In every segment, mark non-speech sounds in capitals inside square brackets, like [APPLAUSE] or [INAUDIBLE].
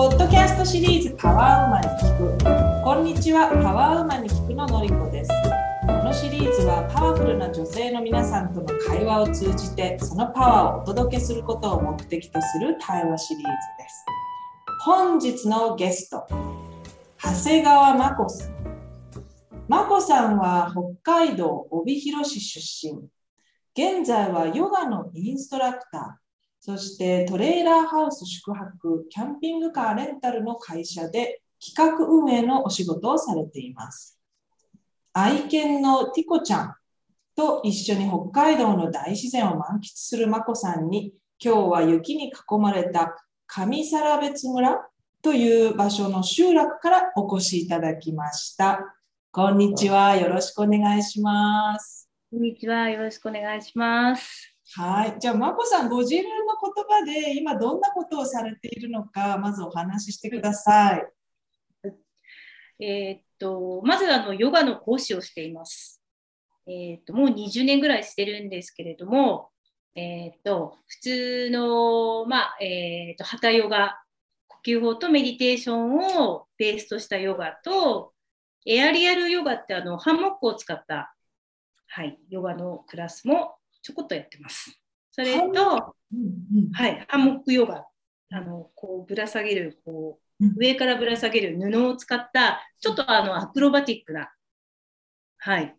ポッドキャストシリーズパワーウーマンに聞く。こんにちは、パワーウーマンに聞くののりこです。このシリーズはパワフルな女性の皆さんとの会話を通じて、そのパワーをお届けすることを目的とする対話シリーズです。本日のゲスト、長谷川真子さん。真子さんは北海道帯広市出身。現在はヨガのインストラクター。そしてトレーラーハウス宿泊、キャンピングカーレンタルの会社で企画運営のお仕事をされています。愛犬のティコちゃんと一緒に北海道の大自然を満喫するまこさんに、今日は雪に囲まれた上皿別村という場所の集落からお越しいただきました。こんにちは。よろしくお願いします。こんにちは。よろしくお願いします。はい。じゃあ、まこさん、ご自分の言葉で今どんなことをされているのか、まずお話ししてください。えーっと、まずあのヨガの講師をしています。えーっと、もう20年ぐらいしてるんですけれども、えーっと、普通の、まあ、えっと、ハタヨガ、呼吸法とメディテーションをベースとしたヨガと、エアリアルヨガってあの、ハンモックを使った、はい、ヨガのクラスもちょこっとやってます。それと、はい、ハンモックヨガ。あの、こう、ぶら下げる、こう、うん上からぶら下げる布を使った、ちょっとあの、アクロバティックな、はい。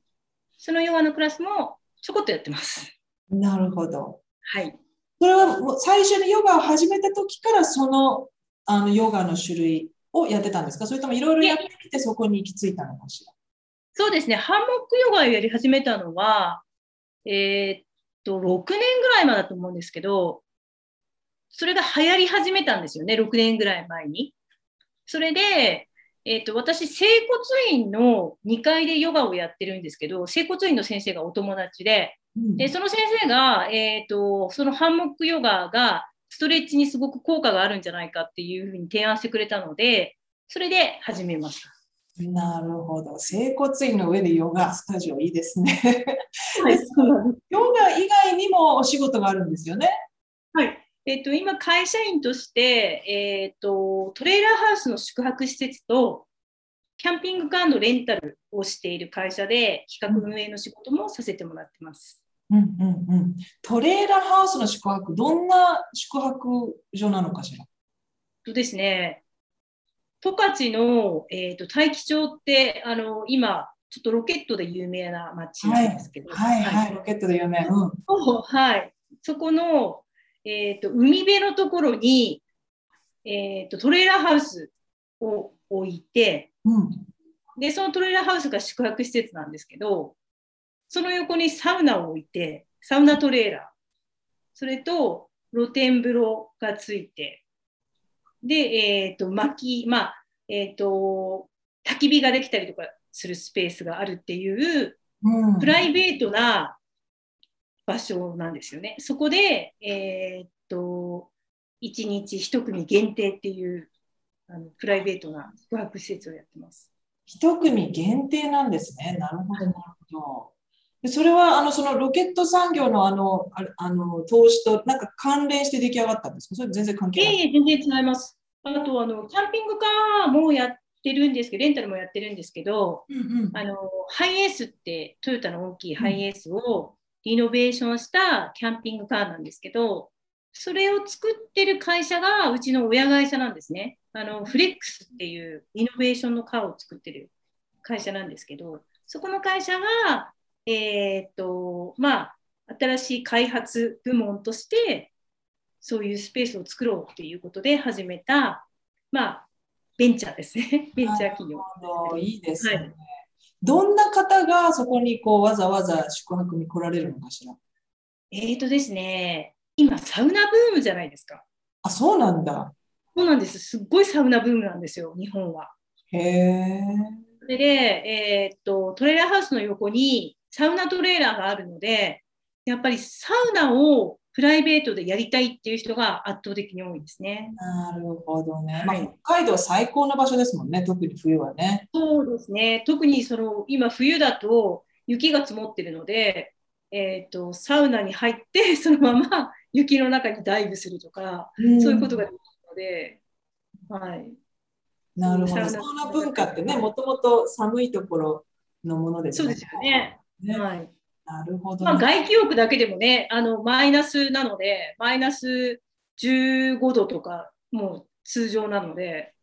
そのヨガのクラスもちょこっとやってます。なるほど。はい。それは最初にヨガを始めた時からそのあのヨガの種類をやってたんですか？それともいろいろやってきてそこに行き着いたのかしら？そうですね、ハンモックヨガをやり始めたのは、えーっと、6年ぐらい前だと思うんですけど、それが流行り始めたんですよね、6年ぐらい前に。それで、えーっと、私、整骨院の2階でヨガをやってるんですけど、整骨院の先生がお友達で、うんで、その先生が、えっ、と、そのハンモックヨガがストレッチにすごく効果があるんじゃないかっていうふうに提案してくれたので、それで始めました。なるほど。整骨院の上でヨガスタジオいいですね。ヨガ以外にもお仕事があるんですよね？はい。えっ、と、今、会社員として、えっ、と、トレーラーハウスの宿泊施設と、キャンピングカーのレンタルをしている会社で、企画運営の仕事もさせてもらってます。うんうんうん、トレーラーハウスの宿泊、どんな宿泊所なのかしら？とですね、十勝の、えー、と大樹町ってあの今、ちょっとロケットで有名な町なんですけど、はいはい、ロケットで有名。うん。はい、そこの、えー、と海辺のところに、えー、とトレーラーハウスを置いてうん。で、そのトレーラーハウスが宿泊施設なんですけど、その横にサウナを置いて、サウナトレーラー、それと露天風呂がついて、で、えっ、と、薪、まあ、えっ、と、焚き火ができたりとかするスペースがあるっていう、うんプライベートな場所なんですよね。そこで、えっ、と、1日1組限定っていう、あのプライベートな宿泊施設をやってます。一組限定なんですね。なるほど、なるほど。でそれはあのそのロケット産業のあのあの投資となんか関連して出来上がったんですか？それ全然関係ない。いえいえ、全然違います。あと、あの、キャンピングカーもやってるんですけど、レンタルもやってるんですけど、うんうんあの、ハイエースって、トヨタの大きいハイエースをリノベーションしたキャンピングカーなんですけど、それを作ってる会社がうちの親会社なんですね。あの、フレックスっていうリノベーションのカーを作ってる会社なんですけど、そこの会社が、えーっと、まあ、新しい開発部門として、そういうスペースを作ろうっていうことで始めた、まあ、ベンチャーですね。[LAUGHS] ベンチャー企業。いいですね。はいどんな方がそこにこうわざわざ宿泊に来られるのかしら？えーとですね、今、サウナブームじゃないですか。あ、そうなんだ。そうなんです。すっごいサウナブームなんですよ、日本は。へえ。それで、えーっと、トレーラーハウスの横にサウナトレーラーがあるので、やっぱりサウナをプライベートでやりたいっていう人が圧倒的に多いですね。なるほどね。はいまあ、北海道最高の場所ですもんね。特に冬はね。そうですね。特にその今冬だと雪が積もってるので、えーっと、サウナに入って [LAUGHS] そのまま雪の中にダイブするとか、そういうことができるので、はい。なるほど。サウナ文化ってね、もともと寒いところのものですそうですよね。ねはい。なるほど、まあ、ね。外気浴だけでもね、あのマイナスなので、マイナス15度とか、もう通常なので、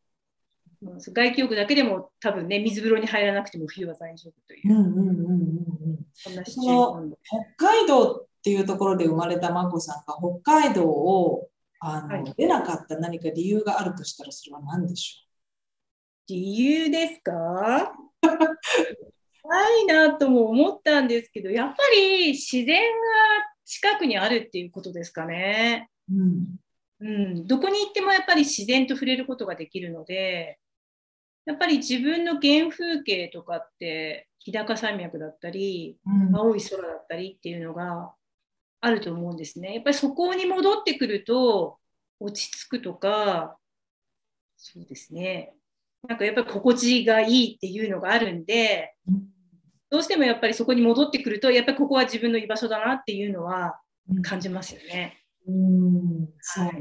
うん外気浴だけでも多分ね、水風呂に入らなくても冬は大丈夫というう、んうんうんうんうん。そんなシチュ。北海道っていうところで生まれた眞子さんが北海道をあの、はい出なかった何か理由があるとしたらそれは何でし理由ですか？ないなとも思ったんですけど、やっぱり自然が近くにあるっていうことですかね。ょう、うんうん、どこに行ってもやっぱり自然と触れることができるので、やっぱり自分の原風景とかって、日高山脈だったり、うん青い空だったりっていうのがあると思うんですね。やっぱりそこに戻ってくると、落ち着くとか、そうですね。なんかやっぱり心地がいいっていうのがあるんで、どうしてもやっぱりそこに戻ってくると、やっぱりここは自分の居場所だなっていうのはうん感じますよね。うんそうなんだ。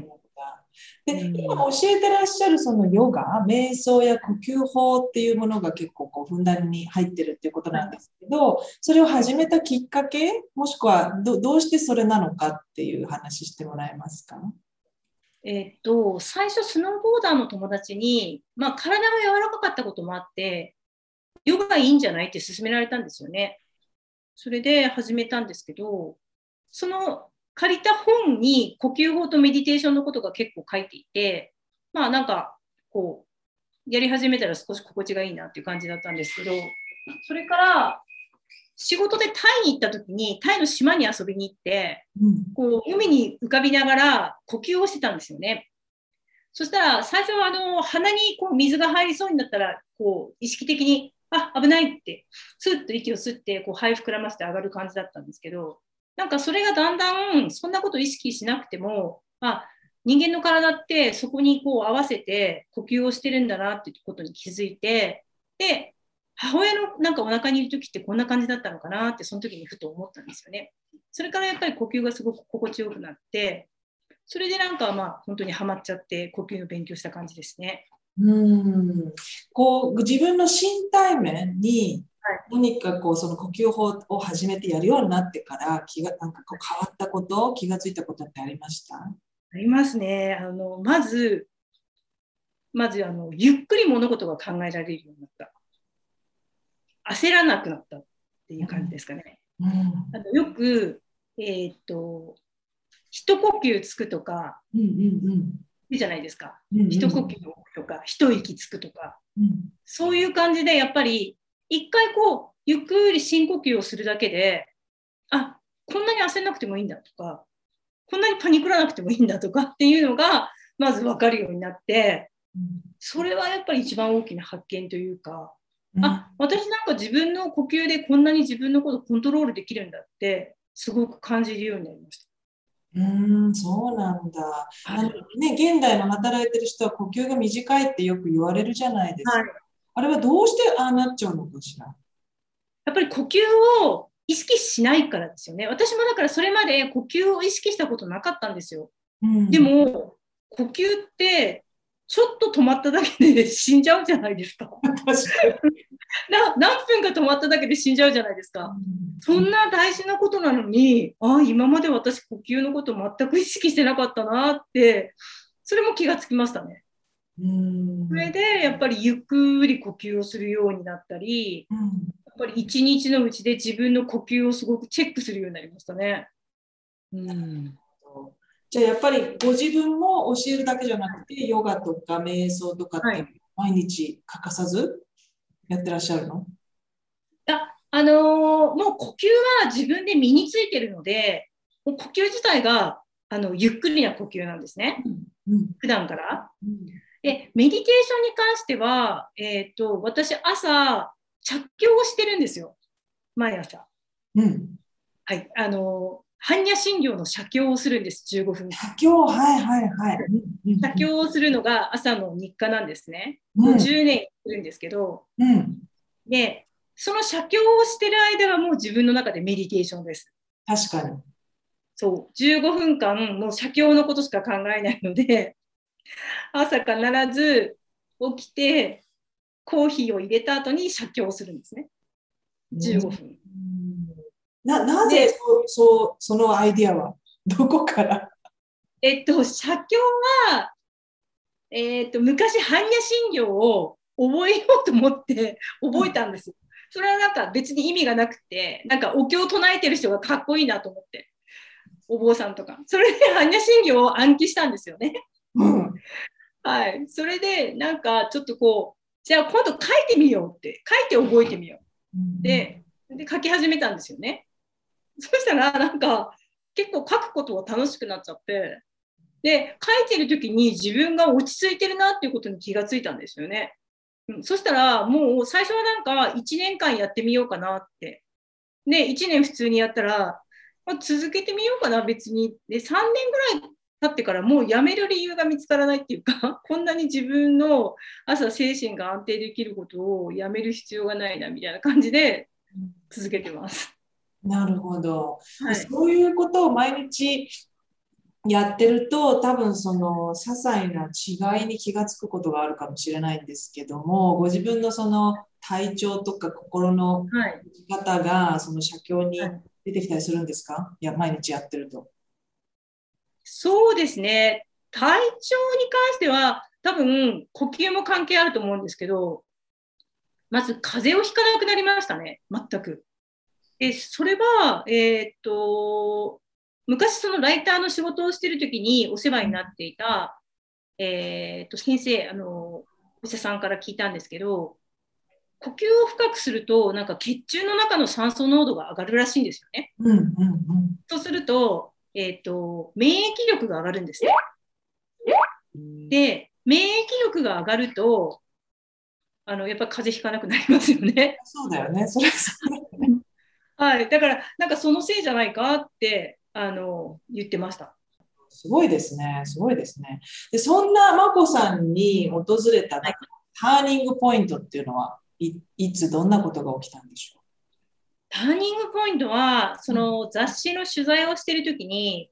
で、うん今教えてらっしゃるそのヨガ、瞑想や呼吸法っていうものが結構こうふんだんに入ってるっていうことなんですけど、それを始めたきっかけ、もしくはどどうしてそれなのかっていう話してもらえますか？えっと、最初スノーボーダーの友達に、まあ、体が柔らかかったこともあって、ヨガいいんじゃないって勧められたんですよね。それで始めたんですけど、その借りた本に呼吸法とメディテーションのことが結構書いていて、まあなんかこう、やり始めたら少し心地がいいなっていう感じだったんですけど、それから仕事でタイに行った時に、タイの島に遊びに行って、うんこう海に浮かびながら呼吸をしてたんですよね。そしたら最初はあの鼻にこう水が入りそうになったらこう意識的にあ危ないってスッと息を吸ってこう肺膨らませて上がる感じだったんですけどなんかそれがだんだんそんなこと意識しなくてもあ人間の体ってそこにこう合わせて呼吸をしてるんだなってことに気づいてで母親のなんかお腹にいる時ってこんな感じだったのかなってその時にふと思ったんですよね。それからやっぱり呼吸がすごく心地よくなって、それでなんかまあ本当にはまっちゃって呼吸の勉強した感じですね。うんこう自分の身体面にはい何かこうその呼吸法を始めてやるようになってから気がなんかこう変わったこと気がついたことってありました？ありますね。あのまず、まずあのゆっくり物事が考えられるようになった。焦らなくなったっていう感じですかね。うんあのよく、えーっと、一呼吸つくとかうんうん言うじゃないですか。うんうん一呼吸置くとか、一息つくとか。うんそういう感じで、やっぱり、一回こう、ゆっくり深呼吸をするだけで、あ、こんなに焦らなくてもいいんだとか、こんなにパニクらなくてもいいんだとか [LAUGHS] っていうのが、まず分かるようになって、それはやっぱり一番大きな発見というか、うんあ、私なんか自分の呼吸でこんなに自分のことコントロールできるんだって、すごく感じるようになりましうんそうなんだ。た。あのね、現代の働いてる人は呼吸が短いってよく言われるじゃないですか。はいあれはどうしてああなっちゃうのかしら？やっぱり呼吸を意識しないからですよね。私もだからそれまで呼吸を意識したことなかったんですよ。うんで、も、呼吸って、ちょっと止まっただけで死んじゃうじゃないですか。[LAUGHS] 確かな何分か止まっただけで死んじゃうじゃないですか。に。そんな大事なことなのに、ああ、今まで私呼吸のこと全く意識してなかったなって、それも気がつきましたね。うんそれで、やっぱりゆっくり呼吸をするようになったり、うんやっぱり一日のうちで自分の呼吸をすごくチェックするようになりましたね。うん。じゃあやっぱりご自分も教えるだけじゃなくて、ヨガとか瞑想とかってはい。毎日欠かさずやってらっしゃるの、ああのーもう呼吸は自分で身についてるので、もう呼吸自体があのゆっくりな呼吸なんですね、うん普段から。うん。で、メディテーションに関しては、えっ、と、私、朝、着教をしてるんですよ、毎朝。うん。はい、あのー般若心経の写経をするんです、15分間。写経、はいはいはい。写経をするのが朝の日課なんですね。うんもう10年するんですけど、うん、で、その写経をしてる間はもう自分の中でメディテーションです。確かに。そう、15分間、もう写経のことしか考えないので、[LAUGHS] 朝必ず起きてコーヒーを入れた後に写経をするんですね。15分。ななぜそうそのアイディアは？[LAUGHS] どこから？えっと、写経は、えっと、昔、般若心経を覚えようと思って覚えたんですよ。それはなんか別に意味がなくて、なんかお経を唱えてる人がかっこいいなと思って、お坊さんとか。それで般若心経を暗記したんですよね。うん、[LAUGHS] はい。それで、なんかちょっとこう、じゃあ今度書いてみようって、書いて覚えてみよう。で、で書き始めたんですよね。そしたら、なんか結構書くことが楽しくなっちゃって、で、書いてる時に自分が落ち着いてるなっていうことに気がついたんですよね。うん、そしたら、もう最初はなんか1年間やってみようかなって。で、1年普通にやったら、ま、続けてみようかな、別に。で、3年ぐらい経ってからもうやめる理由が見つからないっていうか、[LAUGHS] こんなに自分の朝精神が安定できることをやめる必要がないなみたいな感じで続けてます。なるほど、はい、そういうことを毎日やってると多分その些細な違いに気がつくことがあるかもしれないんですけどもご自分のその体調とか心の方がその写経に出てきたりするんですか、はい、いや毎日やってると。そうですね。体調に関しては多分呼吸も関係あると思うんですけどまず風邪をひかなくなりましたね。全く。でそれは、え、っと昔そのライターの仕事をしてる時にお世話になっていた、え、っと先生あのお医者さんから聞いたんですけど呼吸を深くするとなんか血中の中の酸素濃度が上がるらしいんですよね。うんうんうん、そうすると,、えーと、免疫力が上がるんですね。で免疫力が上がるとあのやっぱり風邪ひかなくなりますよね。そうだよね。それはい、だからなんかそのせいじゃないかってあの言ってました。すごいですね、すごいですね。でそんな眞子さんに訪れた、はい、ターニングポイントっていうのはいいつどんなことが起きたんでしょう？ターニングポイントはその雑誌の取材をしているときに、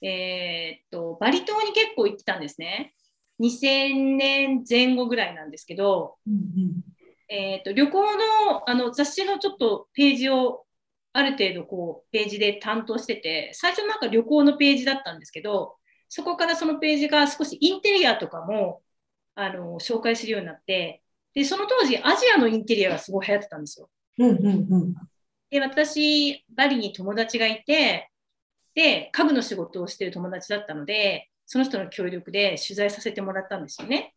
えー、っとバリ島に結構行ってたんですね。2000年前後ぐらいなんですけど、うんうん、えーと、旅行のあの雑誌のちょっとページをある程度こうページで担当してて最初なんか旅行のページだったんですけどそこからそのページが少しインテリアとかもあの紹介するようになってでその当時アジアのインテリアがすごい流行ってたんですよ。うんうんうん、で私バリに友達がいてで家具の仕事をしてる友達だったのでその人の協力で取材させてもらったんですよね。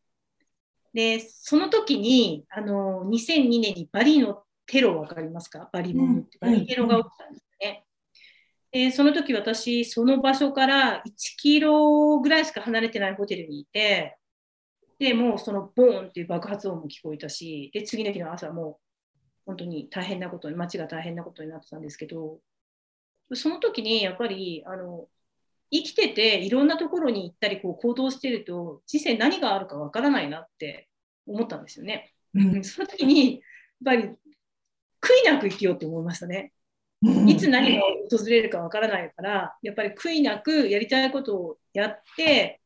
で、その時に、あの、2002年にバリのテロ分かりますか？バリモンって、バリテロが起きたんですね。で、その時私、その場所から1キロぐらいしか離れてないホテルにいて、で、もうそのボーンっていう爆発音も聞こえたし、で、次の日の朝も本当に大変なことに、街が大変なことになってたんですけど、その時にやっぱり、あの、生きてていろんなところに行ったりこう行動してると人生何があるかわからないなって思ったんですよね。うん、その時にやっぱり悔いなく生きようって思いましたね。いつ何が訪れるかわからないからやっぱり悔いなくやりたいことをやって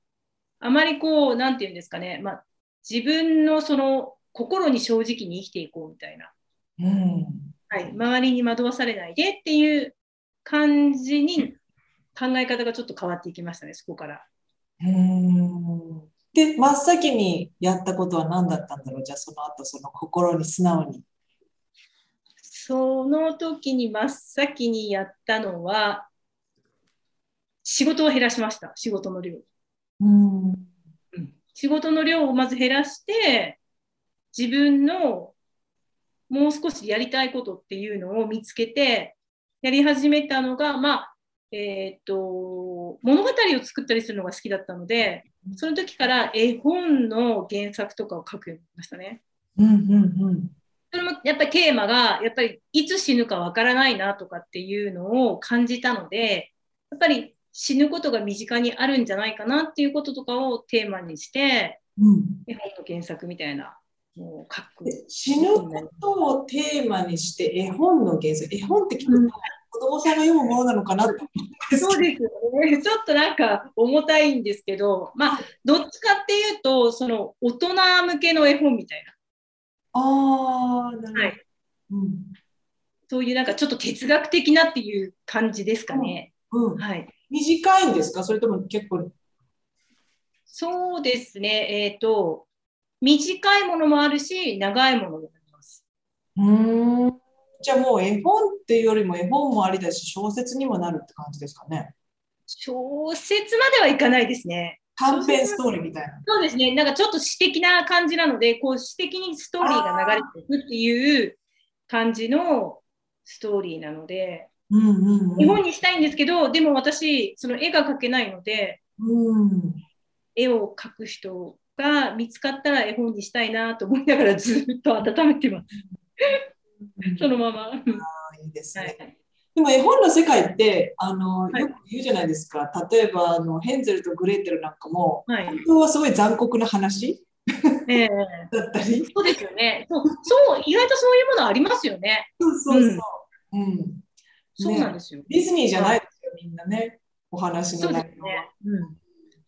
あまりこう何て言うんですかね、まあ、自分のその心に正直に生きていこうみたいな、うん、はい、周りに惑わされないでっていう感じに考え方がちょっと変わっていきましたね、そこから。うんで、真っ先にやったことは何だったんだろう？じゃあその後、その心に素直に。その時に真っ先にやったのは、仕事を減らしました、仕事の量。うん仕事の量をまず減らして、自分のもう少しやりたいことっていうのを見つけて、やり始めたのが、まあ、えーと、物語を作ったりするのが好きだったのでその時から絵本の原作とかを書くようになりましたね。うんうんうん、それもやっぱりテーマがやっぱりいつ死ぬかわからないなとかっていうのを感じたのでやっぱり死ぬことが身近にあるんじゃないかなっていうこととかをテーマにして、うん、絵本の原作みたいなもう書く死ぬことをテーマにして絵本の原作？絵本って聞くと、子供さんが読むものなのかなとそうですよね。ちょっとなんか重たいんですけど、まあ、どっちかっていうと、その大人向けの絵本みたいな。ああ、なるほど。はいうん。そういうなんかちょっと哲学的なっていう感じですかね。うん。はい。短いんですか？それとも結構。そうですね。えっ、と、短いものもあるし、長いものもあります。うーん。じゃあもう絵本っていうよりも絵本もありだし、小説にもなるって感じですかね。小説まではいかないですね。短編ストーリーみたいな。そうですね。なんかちょっと詩的な感じなので、こう詩的にストーリーが流れていくっていう感じのストーリーなので、うんうんうん。日本にしたいんですけど、でも私、その絵が描けないので、うん。絵を描く人が見つかったら絵本にしたいなと思いながらずっと温めてます。[LAUGHS] そのまま。あいいですね。はいでも絵本の世界ってあの、はいよく言うじゃないですか。例えばあのヘンゼルとグレーテルなんかも、はい本当はすごい残酷な話？ええ [LAUGHS] だったり？そうですよねそう。そう、意外とそういうものありますよね。そうそうそう。うん。そうなんですよ。ディズニーじゃないですよ、みんなね。お話そうの内容は。ですね。うん。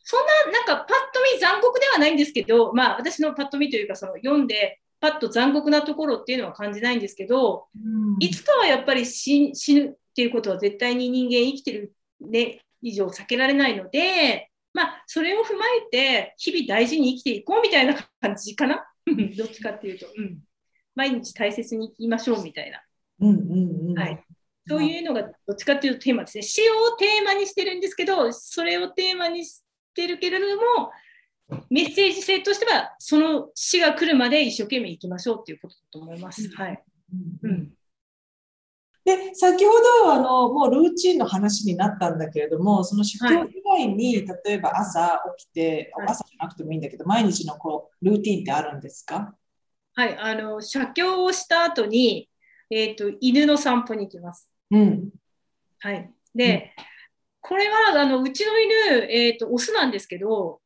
そんな、なんか、パッと見残酷ではないんですけど、まあ、私のパッと見というか、その読んで、パッと残酷なところっていうのは感じないんですけど、うんいつかはやっぱり死死ぬっていうことは絶対に人間生きてる、ね、以上避けられないので、まあ、それを踏まえて、日々大事に生きていこうみたいな感じかな？うんどっちかっていうと、うん。毎日大切に生きましょうみたいな。うんうんうん。はいそういうのがどっちかっていうとテーマですね。死をテーマにしてるんですけど、それをテーマにしてるけれども、メッセージ性としては、その死が来るまで一生懸命生きましょうっていうことだと思います。はい。うんうんうん。で、先ほどあのもうルーチンの話になったんだけれども、その出張以外に、例えば朝起きて、はい朝じゃなくてもいいんだけど、毎日のこうルーティンってあるんですか？はい。あの、写経をした後に、えっ、と、犬の散歩に行きます。うん。はい。で、これは、あの、うちの犬、えっ、と、オスなんですけど、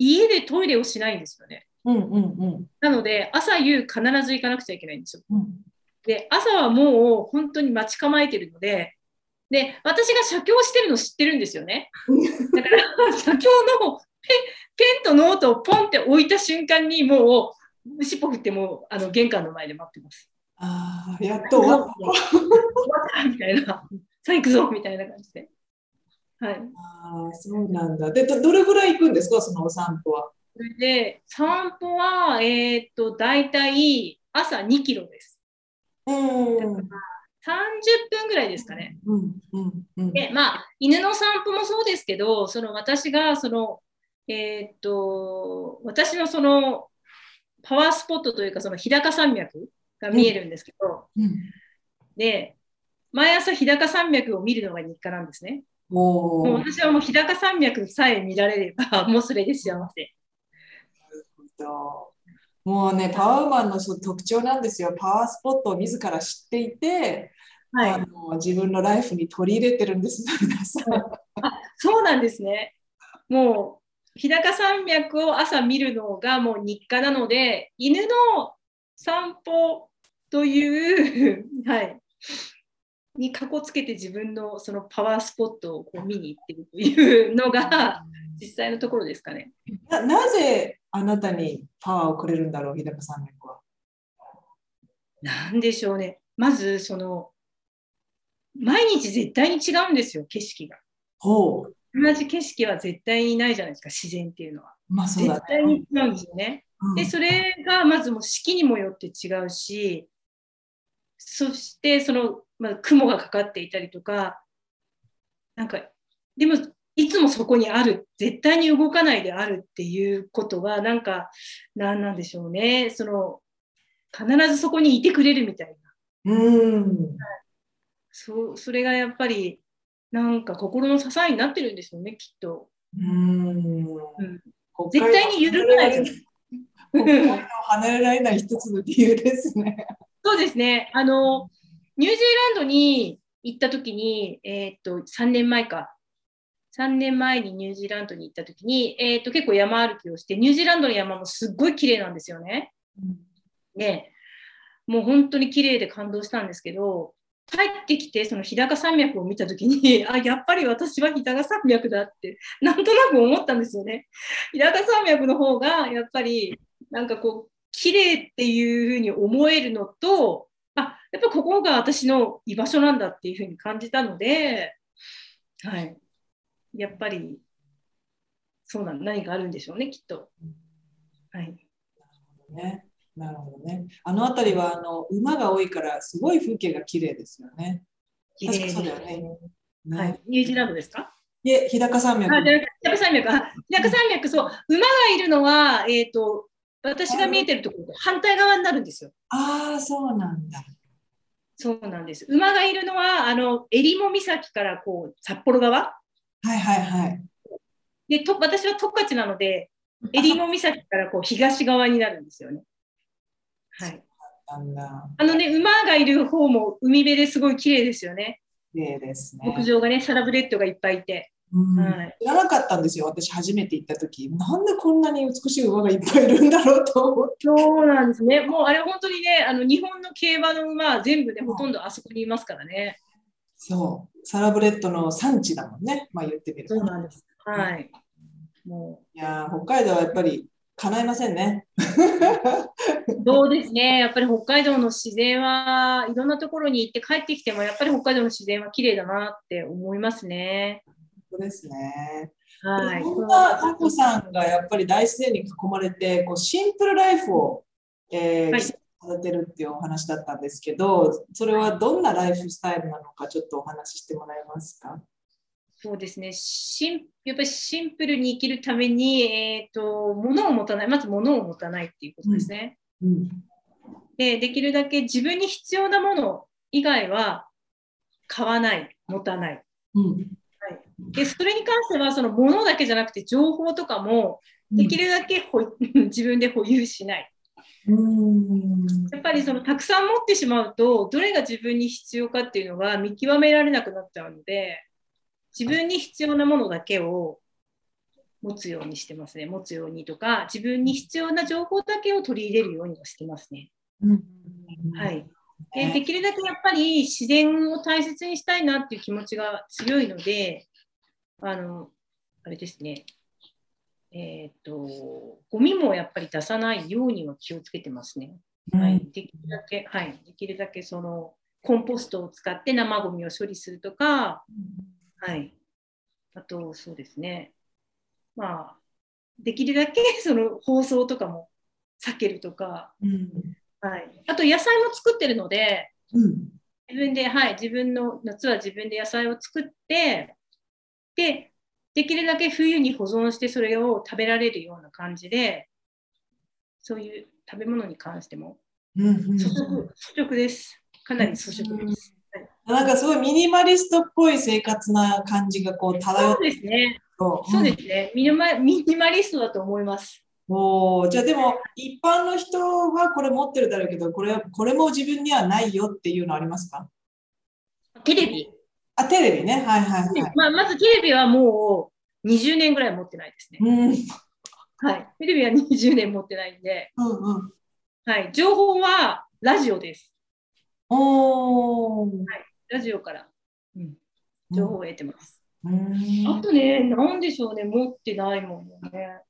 家でトイレをしないんですよね。うんうんうんなので、朝夕必ず行かなくちゃいけないんですよ。うん。で、朝はもう本当に待ち構えてるので、で、私が写経してるの知ってるんですよね。[LAUGHS] だから、写経のペペンとノートをポンって置いた瞬間に、もう、尻尾振ってもうあの玄関の前で待ってます。ああ、やっと終わっ [LAUGHS] みたいな、さあ行くぞみたいな感じで。はい。た。ああ、そうなんだ。で、どどれぐらい行くんですか、そのお散歩は。それで、散歩は、えーっと、大体朝2キロです。うん。30分ぐらいですかね。うんうんうん。で、まあ、犬の散歩もそうですけど、その私が、その、えーっと、私のその、パワースポットというか、その日高山脈が見えるんですけど、うんで、毎朝日高山脈を見るのが日課なんですね。もう私はもう日高山脈さえ見られれば、[LAUGHS] もうそれで幸せ。もうね、パワーマンのその特徴なんですよ。パワースポットを自ら知っていて、あの自分のライフに取り入れてるんです、皆さん。そうなんですね。もう、日高山脈を朝見るのがもう日課なので、犬の散歩という、[LAUGHS] はい、にかこつけて自分のそのパワースポットをこう見に行ってるというのが実際のところですかね。ななぜあなたにパワーをくれるんだろう、日高山脈は。なんでしょうね。まず、その、毎日絶対に違うんですよ、景色が。ほう。同じ景色は絶対にないじゃないですか、自然っていうのは。まあそうだ絶対に違うんですよね。うんで、それがまずもう四季にもよって違うし、そしてその、まあ、雲がかかっていたりとか、なんか、でも、いつもそこにある、絶対に動かないであるっていうことは、なんか、なんなんでしょうね。その、必ずそこにいてくれるみたいな。うん。そう、それがやっぱり、なんか心の支えになってるんですよね、きっと。うん。絶対に揺るがない離れられない一つの理由ですね。そうですね。あの、ニュージーランドに行った時に、えーっと、3年前か。3年前にニュージーランドに行った時に、えーっと、結構山歩きをして、ニュージーランドの山もすっごい綺麗なんですよね。で、もう本当に綺麗で感動したんですけど、帰ってきてその日高山脈を見た時にあやっぱり私は日高山脈だってなんとなく思ったんですよね。日高山脈の方がやっぱりなんかこう綺麗っていうふうに思えるのとあやっぱここが私の居場所なんだっていうふうに感じたので、はい、やっぱりそうなん何かあるんでしょうねきっと。はい、ねなるほどね。あの辺りはあの馬が多いからすごい風景が綺麗ですよね。綺麗そうだよね。ねはい、ニュージーランドですか？いえ、日高山脈。日高山脈、日高山脈、そう、馬がいるのは、えっ、ー、と、私が見えてるところと反対側になるんですよ。ああ、そうなんだ。そうなんです。馬がいるのは、あの、襟裳岬からこう、札幌側？はいはいはい。で、と私は十勝なので、襟裳岬からこう東側になるんですよね。はい。あのね、馬がいる方も海辺ですごい綺麗ですよね。綺麗ですね。牧場がね、サラブレッドがいっぱいいて。はい、知らなかったんですよ、私初めて行った時なんでこんなに美しい馬がいっぱいいるんだろうと思って。そうなんですね、もうあれ本当にね、あの日本の競馬の馬は全部ね、ほとんどあそこにいますからね。そう、サラブレッドの産地だもんね、まあ言ってみるそうなんです。はい。もういや北海道はやっぱり叶いませんね。[LAUGHS] そうですね。やっぱり北海道の自然はいろんなところに行って帰ってきてもやっぱり北海道の自然は綺麗だなって思いますね。本当ですね。はい。そんなタコさんがやっぱり大自然に囲まれてこうシンプルライフを、えー、はい、されてるっていうお話だったんですけど、それはどんなライフスタイルなのかちょっとお話ししてもらえますか？そうですねシンやっぱりシンプルに生きるために、えーと、物を持たないまず物を持たないっていうことですね。うん、うん、でできるだけ自分に必要なもの以外は買わない持たない。うん、はい、でそれに関してはその物だけじゃなくて情報とかもできるだけほ、うん、自分で保有しない。うんやっぱりそのたくさん持ってしまうとどれが自分に必要かっていうのが見極められなくなっちゃうので自分に必要なものだけを持つようにしてますね。持つようにとか、自分に必要な情報だけを取り入れるようにはしてますね。はい。でできるだけやっぱり自然を大切にしたいなっていう気持ちが強いので、あの、あれですね、えっ、ー、と、ゴミもやっぱり出さないようには気をつけてますね。はい。できるだけ、はい。できるだけその、コンポストを使って生ゴミを処理するとか、はい。あと、そうですね。まあ、できるだけ [LAUGHS] その放送とかも避けるとか、うん、はい、あと野菜も作ってるので、うん、自分で、はい、自分の夏は自分で野菜を作ってでできるだけ冬に保存してそれを食べられるような感じでそういう食べ物に関しても粗食,、粗食ですかなり粗食です。なんかすごいミニマリストっぽい生活な感じがこう漂ってそうですね。そうですねミニマ。ミニマリストだと思います。おじゃあでも一般の人はこれ持ってるだろうけどこれこれも自分にはないよっていうのありますか？テレビ。あテレビね。はいはいはい。まあ、まずテレビはもう20年ぐらい持ってないですね。うん、はい。テレビは20年持ってないんで。うんうん、はい。情報はラジオです。おはい。ラジオから、うん、情報を得てます。うん、あとね、なんでしょうね、持ってないものね。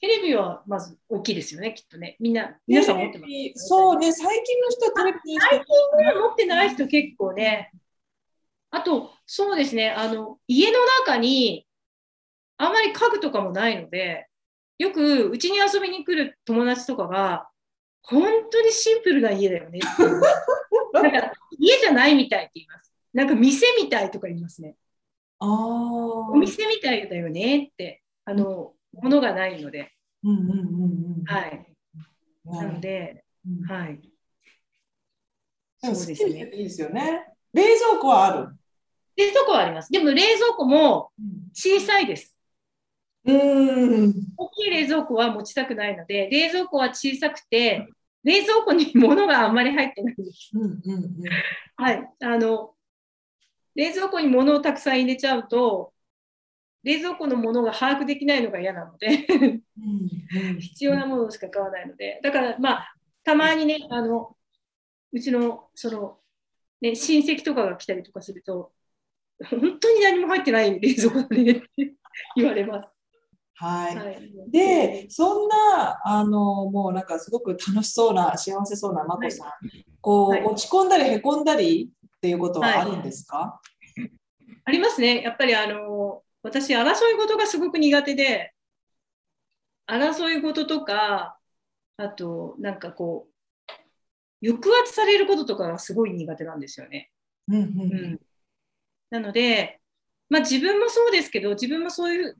テレビはまず大きいですよね、きっとね。みんな、皆さん持ってます、ね、そうね、最近の人はテレビ最近ね、持ってない人結構ね。あと、そうですね、あの、家の中に、あんまり家具とかもないので、よくうちに遊びに来る友達とかが、本当にシンプルな家だよね。[LAUGHS] なんか家じゃないみたいって言います。なんか店みたいとか言いますね。あお店みたいだよねって、あの、ものがないので。うんうんうんうん、はい。なので、うん、はい。そうですね。いいですよね。冷蔵庫はある？冷蔵庫はあります。でも冷蔵庫も小さいです。うん。大きい冷蔵庫は持ちたくないので、冷蔵庫は小さくて、冷蔵庫に物があんまり入ってないんです。うんうんうん、はい。あの、冷蔵庫に物をたくさん入れちゃうと、冷蔵庫のものが把握できないのが嫌なので必要なものしか買わないので、だからまあ、たまにね、あの、うちのそのね、親戚とかが来たりとかすると、本当に何も入ってない冷蔵庫だねって言われます。はい。はい、で、そんな、あの、もうなんかすごく楽しそうな、幸せそうなまこさん、こう、はい落ち込んだりへこんだりっていうことはあるんですか、ありますね。やっぱりあの、私、争い事がすごく苦手で、争い事とか、あと、なんかこう、抑圧されることとかがすごい苦手なんですよね。うんうんうん、なので、まあ、自分もそうですけど、自分もそういう、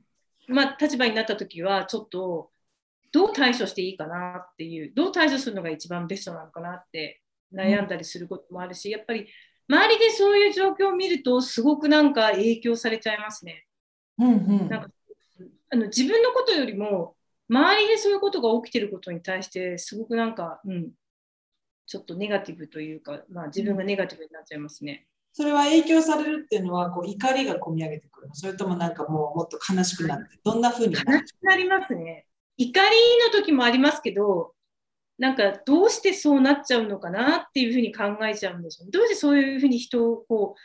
まあ、立場になった時は、ちょっと、どう対処していいかなっていう、どう対処するのが一番ベストなのかなって悩んだりすることもあるし、やっぱり周りでそういう状況を見ると、すごくなんか影響されちゃいますね。うんうんなんかあの自分のことよりも、周りでそういうことが起きてることに対して、すごくなんか、うん、ちょっとネガティブというか、まあ、自分がネガティブになっちゃいますね。それは影響されるっていうのはこう怒りが込み上げてくるのそれともなんかもうもっと悲しくなってどんな風に？なる悲しくなりますね。怒りの時もありますけど、なんかどうしてそうなっちゃうのかなっていうふうに考えちゃうんですよ。どうしてそういうふうに人をこ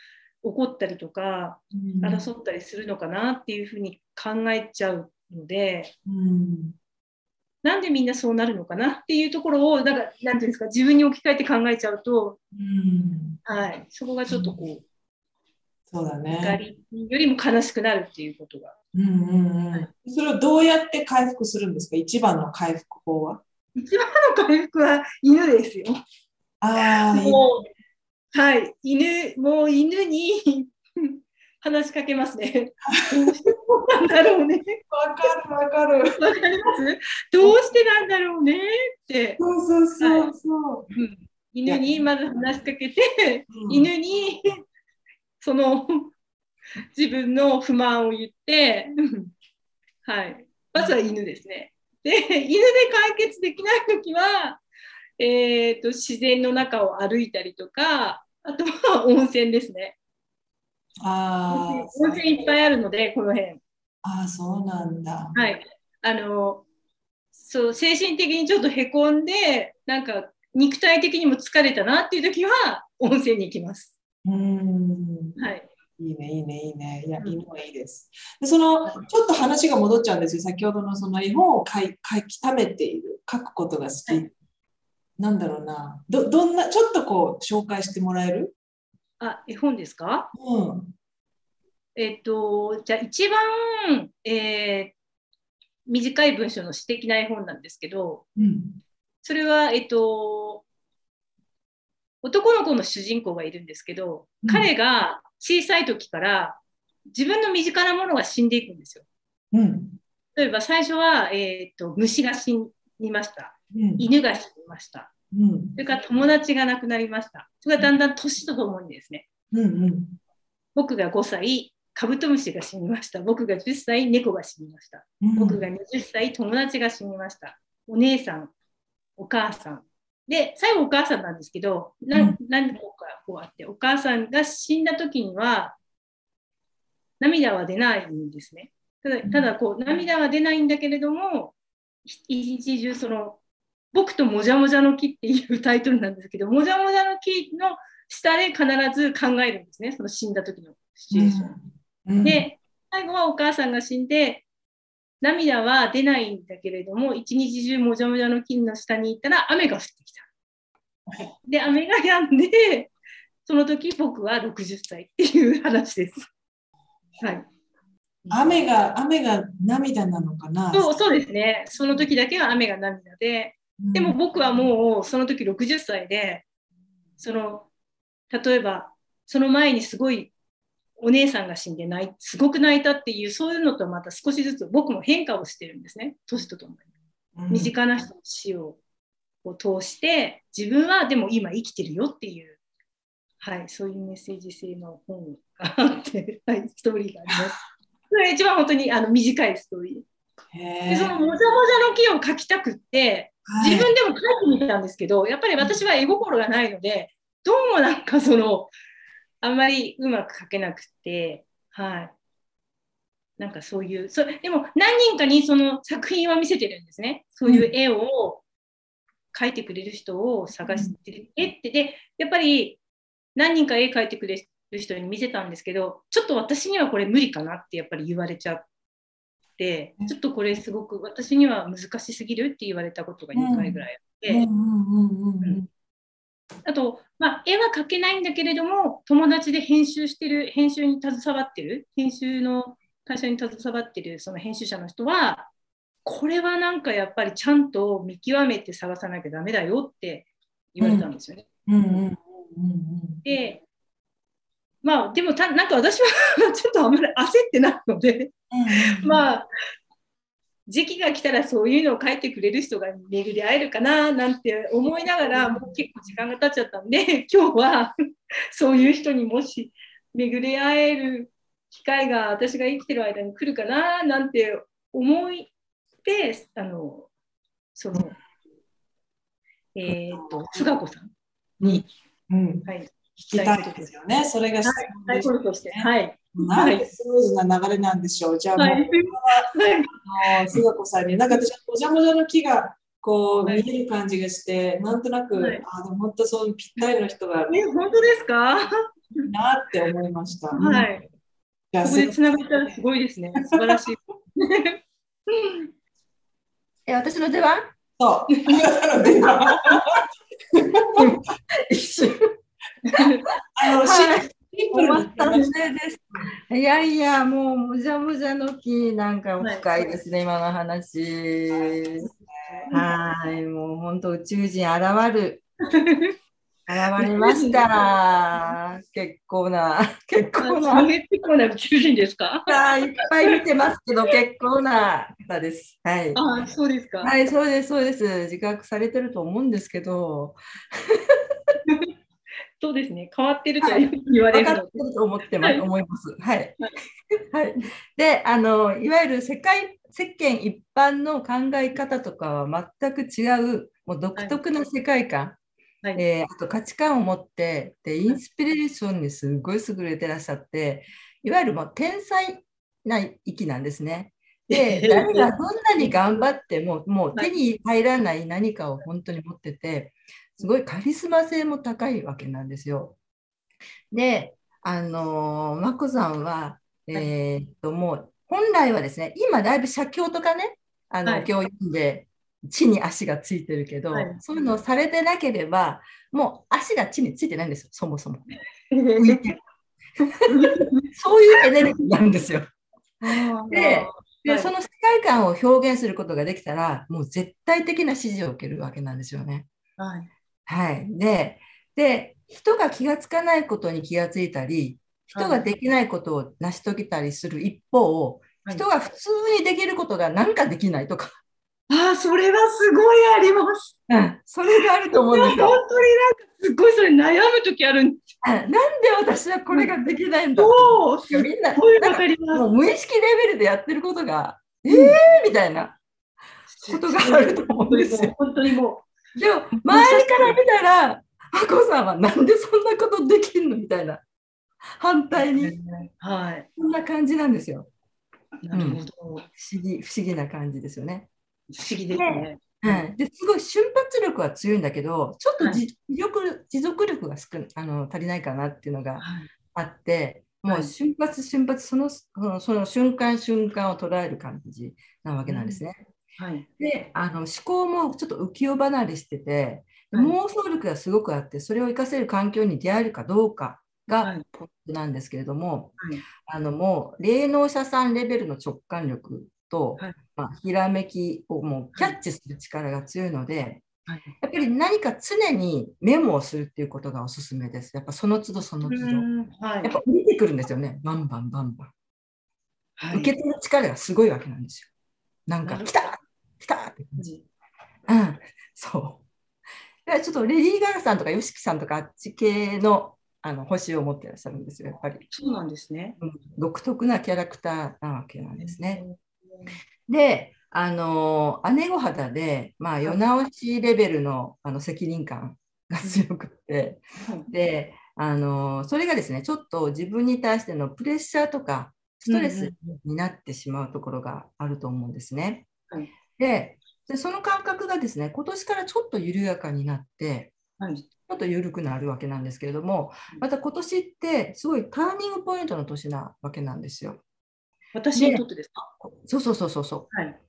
う怒ったりとか争ったりするのかなっていうふうに考えちゃうので、うんなんでみんなそうなるのかなっていうところを、なんか、なんていうんですか、自分に置き換えて考えちゃうと、うんはい、そこがちょっとこう、そうだ怒ね。りよりも悲しくなるっていうことが。うんうんうん、それをどうやって回復するんですか？一番の回復法は？一番の回復は犬ですよ。ああ、もう、はい、犬、もう犬に [LAUGHS] 話しかけますね。どうしてなんだろうね。わかるわかる。わかります？どうしてなんだろうねって。そうそうそうそう。うん犬にまず話しかけて、うん犬にその自分の不満を言って、はい、まずは犬ですね。で、犬で解決できないときは、えーと、自然の中を歩いたりとか、あとは温泉ですね。ああ、温泉いっぱいあるので、この辺。ああ、そうなんだ。はい。あの、そう、精神的にちょっとへこんで、なんか肉体的にも疲れたなっていうときは、温泉に行きます。うん。はい。いいね、いいね、いいね。いや、うん犬はいいです。で、その、ちょっと話が戻っちゃうんですよ。先ほどのその絵本を書い書き溜めている、書くことが好き。はいなんだろうな。ど、どんな、ちょっとこう、紹介してもらえる？あ、絵本ですか？うん。えっと、じゃあ一番、えー短い文章の詩的な絵本なんですけど、うん。それは、えっと、男の子の主人公がいるんですけど、うん彼が小さい時から自分の身近なものが死んでいくんですよ。うん。例えば最初は、えっと虫が死にました。うん。犬が死にました。うん。それから友達が亡くなりました。それがだんだん年とともにですね、うん。うん。僕が5歳、カブトムシが死にました。僕が10歳、猫が死にました。うん。僕が20歳、友達が死にました。お姉さん、お母さん。で、最後お母さんなんですけど、なうん何個かこうあって、お母さんが死んだ時には、涙は出ないんですね。ただ、ただこう、涙は出ないんだけれども、ひ一日中その、僕ともじゃもじゃの木っていうタイトルなんですけど、もじゃもじゃの木の下で必ず考えるんですね、その死んだ時のシチュエーション。うん、で、最後はお母さんが死んで、涙は出ないんだけれども、一日中もじゃもじゃの木の下に行ったら雨が降ってきた。で、雨が止んで、その時僕は60歳っていう話です。はい。雨が、雨が涙なのかな？そうそうですね。その時だけは雨が涙で、でも僕はもうその時60歳で、その、例えば、その前にすごいお姉さんが死んで泣いすごく泣いたっていう、そういうのとまた少しずつ僕も変化をしてるんですね、年とともに。うん、身近な人の死をを通して、自分はでも今生きてるよっていう、はい、そういうメッセージ性の本があって、[LAUGHS] はい、ストーリーがあります。[LAUGHS] それが一番本当にあの短いストーリー。でそのもじゃもじゃの木を描きたくって、はい自分でも書いてみたんですけど、やっぱり私は絵心がないので、どうもなんかその、あんまりうまく描けなくて、はい。なんかそういう、そでも何人かにその作品は見せてるんですね。そういう絵を描いてくれる人を探してる。絵って、で、やっぱり何人か絵描いてくれる人に見せたんですけど、ちょっと私にはこれ無理かなってやっぱり言われちゃって、ちょっとこれすごく私には難しすぎるって言われたことが2回ぐらいあって、あと、まあ、絵は描けないんだけれども、友達で編集してる、編集に携わってる、編集の会社に携わってるその編集者の人は、これはなんかやっぱりちゃんと見極めて探さなきゃダメだよって言われたんですよね。うんうんうんうん。で、まあ、でもた、なんか私は [LAUGHS] ちょっとあんまり焦ってないので、うんまあ、時期が来たらそういうのを書いてくれる人が巡り会えるかななんて思いながら、もう結構時間が経っちゃったんで、[LAUGHS] 今日はそういう人にもし巡り会える機会が私が生きてる間に来るかななんて思って、あの、その、えっ、と、菅子さんに、うん。はい、聞きたいですよね。それが質問でしトルとして、はい。なんでスムーズな流れなんでしょう？じゃあもう、はい。はいあの菅子さんに、なんか私、もじゃもじゃの木がこうはい見える感じがして、なんとなく、はいあでも本当そうぴったりの人がいえ、本当ですか？いなって思いました。はい。じゃあここでつながったらすごいですね。素晴らしい。[LAUGHS] え私の出番？そう。なので一瞬 [LAUGHS] あの、はいシンプルです。いやいや、もうもじゃもじゃの木なんか深いですね、今の話。はい、もう本当宇宙人現る。現れました。[LAUGHS] 結構な、結構な。結構な宇宙人ですかあいっぱい見てますけど、結構な方です。はい。ああ、そうですか。はい、そうです、そうです。自覚されてると思うんですけど、そうですね。変わってると言われるの分かって。ると思ってます、はい思います。はい。はい。で、あの、いわゆる世界、世間一般の考え方とかは全く違う、もう独特な世界観、はいえーあと価値観を持って、で、インスピレーションにすごい優れてらっしゃって、いわゆるもう天才な域なんですね。[LAUGHS] で、誰がどんなに頑張っても、もう手に入らない何かを本当に持ってて、すごいカリスマ性も高いわけなんですよ。で、あのー、眞子さんは、えーっと、もう、本来はですね、今だいぶ写経とかね、あの、はい教員で地に足がついてるけど、はいそういうのをされてなければ、もう足が地についてないんですよ、そもそも。[LAUGHS] そういうエネルギーなんですよ。でで、はいその世界観を表現することができたら、もう絶対的な支持を受けるわけなんですよね。はい。はい。で、で、人が気がつかないことに気がついたり、人ができないことを成し遂げたりする一方、はい人が普通にできることがなんかできないとか、ああ、それはすごいあります。うん、それがあると思うんですよ。本当になんかすごいそれ悩むときあるんですうんなんで私はこれができないんだよ。すみんな、わかります。もう無意識レベルでやってることが、えーみたいなことがあると思うんですよ。本当にもでも、周りから見たら、あこさんはなんでそんなことできんのみたいな。反対う。に、はい。こんな感じなんですよ。なるほど。不思議、不思議な感じですよね。不思議ですね。はい、ですごい瞬発力は強いんだけど、ちょっとじ持続持続力が少あの足りないかなっていうのがはいあって、もうはい瞬発瞬発そのそのその瞬間瞬間を捉える感じなわけなんですね。はい。であの思考もちょっと浮世離れしてて、はい妄想力がすごくあってそれを活かせる環境に出会えるかどうかはいがポイントなんですけれども、はいあのもう霊能者さんレベルの直感力と、はいまあ、ひらめきをもうキャッチする力が強いので、はいやっぱり何か常にメモをするっていうことがおすすめです。やっぱその都度その都度。やっぱ降りてくるんですよね。バンバンバンバン。はい受け取る力がすごいわけなんですよ。なんか、来た来たって感じ。うんうん、そう。だからちょっとレディー・ガガさんとか YOSHIKI さんとかあっち系のあの星を持ってらっしゃるんですよ、やっぱり。そうなんですね。うん独特なキャラクターなわけなんですね。で、あの姉御肌で、まあ、世直しレベルのあの責任感が強くって、はいで、あのそれがですね、ちょっと自分に対してのプレッシャーとかストレスになってしまうところがあると思うんですね。はいでで、その感覚がですね、今年からちょっと緩やかになって、はいちょっと緩くなるわけなんですけれども、また今年ってすごいターニングポイントの年なわけなんですよ。私にとってですか？そうそうそうそうそう。はい。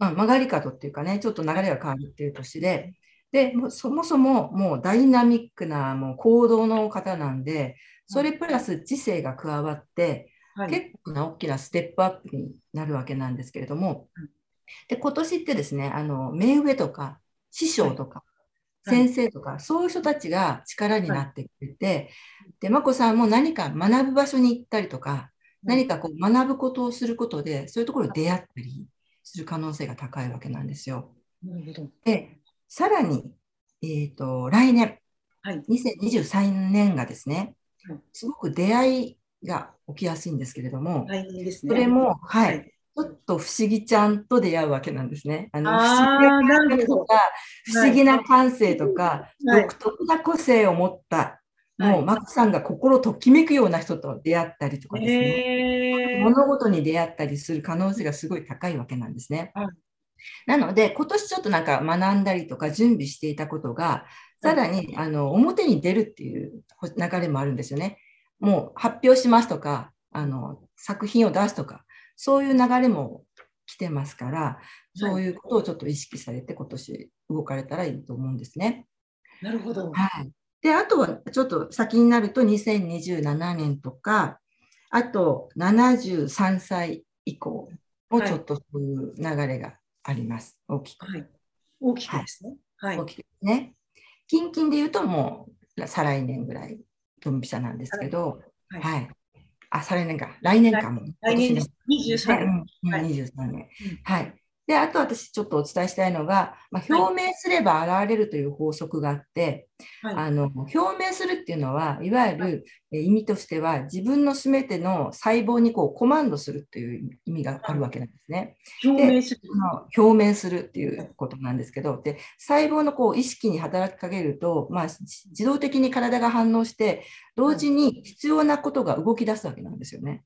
まあ、曲がり角っていうかね、ちょっと流れが変わるっていう年で、で、そもそももうダイナミックなもう行動の方なんで、それプラス知性が加わって、はい。結構な大きなステップアップになるわけなんですけれどもうん、で、今年ってですね、あの、目上とか師匠とか、はい。先生とか、そういう人たちが力になってくれて、で、眞子さんも何か学ぶ場所に行ったりとか、何かこう学ぶことをすることで、そういうところで出会ったりする可能性が高いわけなんですよ。なるほど。で、さらに、えっ、と、来年、はい。2023年がですねはい、すごく出会いが起きやすいんですけれども、大変ですね。それも、はい、はいちょっと不思議ちゃんと出会うわけなんですね。あの不思議とか、不思議な感性とか、はい独特な個性を持った、もう、はいマクさんが心ときめくような人と出会ったりとかですね。物事に出会ったりする可能性がすごい高いわけなんですね。はいなので、今年ちょっとなんか学んだりとか準備していたことが、さらにあの表に出るっていう流れもあるんですよね。もう発表しますとか、あの作品を出すとか、そういう流れも来てますから、そういうことをちょっと意識されて、今年動かれたらいいと思うんですね。なるほど。はい。で、あとはちょっと先になると2027年とか、あと73歳以降もちょっとそういう流れがあります。大きく。はい。大きくですね。はい。大きくですね。近々で言うともう再来年ぐらい、ドンピシャなんですけど、はいはい。あ、再来年か。来年かも。来年です。23ね年。うんはい23年。はい。で、あと私ちょっとお伝えしたいのが、まあ、表明すれば現れるという法則があって、はいあの表明するっていうのは、いわゆるえー意味としては、自分のすべての細胞にこうコマンドするっていう意味があるわけなんですね。表明する。表明するっていうことなんですけど、で細胞のこう意識に働きかけると、まあ、じ自動的に体が反応して、同時に必要なことが動き出すわけなんですよね。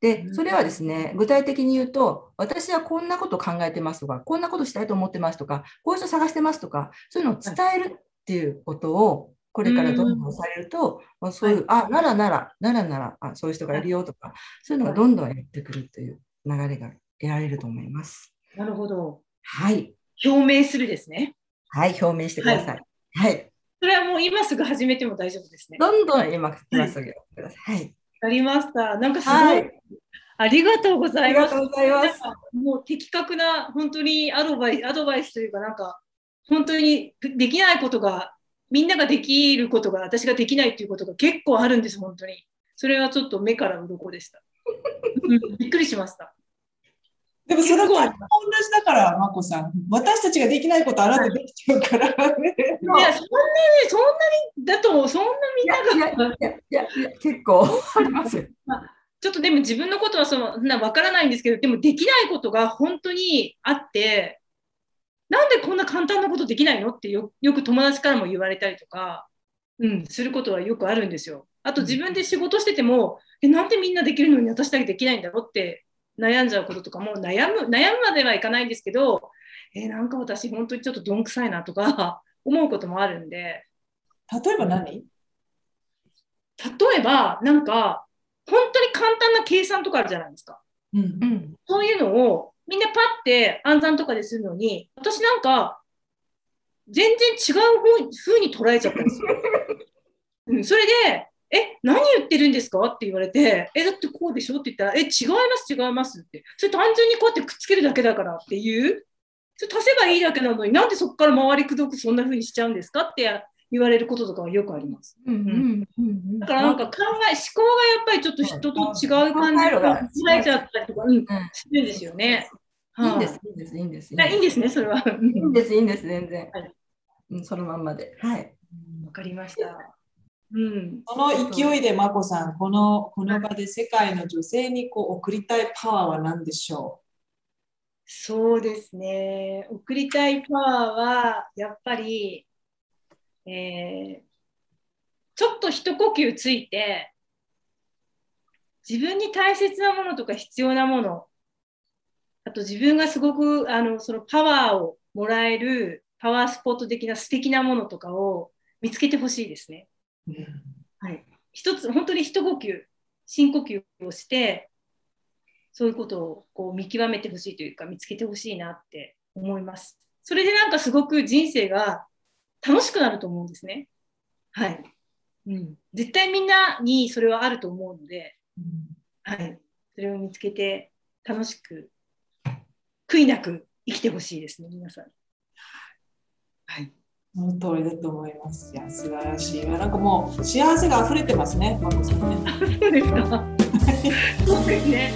で、それはですね、具体的に言うと、私はこんなこと考えてますとか、こんなことしたいと思ってますとか、こういう人探してますとか、そういうのを伝えるっていうことを、これからどんどんされると、まあそういう、あ、ならなら、ならならあ、そういう人がいるよとか、そういうのがどんどんやってくるという流れが得られると思います。なるほど。はい。表明するですね。はい、表明してください。はい。それはもう今すぐ始めても大丈夫ですね。どんどん今、今すぐください。はい。ありました。なんかすごい。はいありがとうございます。ありがとうございます。もう的確な本当にアドバイスアドバイスというかなんか本当にできないことがみんなができることが私ができないっていうことが結構あるんです本当にそれはちょっと目から鱗でした、[LAUGHS] うんびっくりしましたでもそれは同じだから、まこさん。私たちができないことあなたできちゃうから、ね。いやそんなにそんなにだとそんなみんながいやいやいや、結構ありますよ。ちょっとでも自分のことはそのなわからないんですけどでもできないことが本当にあってなんでこんな簡単なことできないのってよよく友達からも言われたりとか、うん、することはよくあるんですよ。あと自分で仕事してても、えなんでみんなできるのに私だけできないんだろうって悩んじゃうこととかも悩む悩むまではいかないんですけどえなんか私本当にちょっとどんくさいなとか思うこともあるんで例えば何？例えばなんか本当に簡単な計算とかあるじゃないですか。うんうん。そういうのをみんなパッて暗算とかでするのに、私なんか全然違う風に捉えちゃったんですよ。[LAUGHS] うん、それで、え、何言ってるんですか？って言われて、え、だってこうでしょ？って言ったら、え、違います、違いますって。それ単純にこうやってくっつけるだけだからっていう、それ足せばいいだけなのになんでそこから回りくどくそんな風にしちゃうんですか？って言われることとかはよくあります。うんうんうんだからなんか考え、思考がやっぱりちょっと人と違う感じで捉えちゃったりとか、うん、するんですよね。いいんですは、いいんです、いいんです。いあいいんですね、それは。いいんです、いいんです、全然はい。うんそのまんまで。はい。わかりました。うん。その勢いでまこさん、このこの場で世界の女性にこう送りたいパワーは何でしょそうですね。送りたいパワーは、やっぱり、えーちょっと一呼吸ついて、自分に大切なものとか必要なもの、あと自分がすごくあのそのパワーをもらえるパワースポット的な素敵なものとかを見つけてほしいですね。うんはい、一つ本当に一呼吸深呼吸をしてそういうことをこう見極めてほしいというか見つけてほしいなって思います。それでなんかすごく人生が楽しくなると思うんですね。はい。うん、絶対みんなにそれはあると思うので、はい、それを見つけて楽しく悔いなく生きてほしいですね皆さん。はい。その通りだと思います。いや、素晴らしい。なんかもう幸せが溢れてますね、マコさんね。[LAUGHS] そうですか。[LAUGHS] そうですね。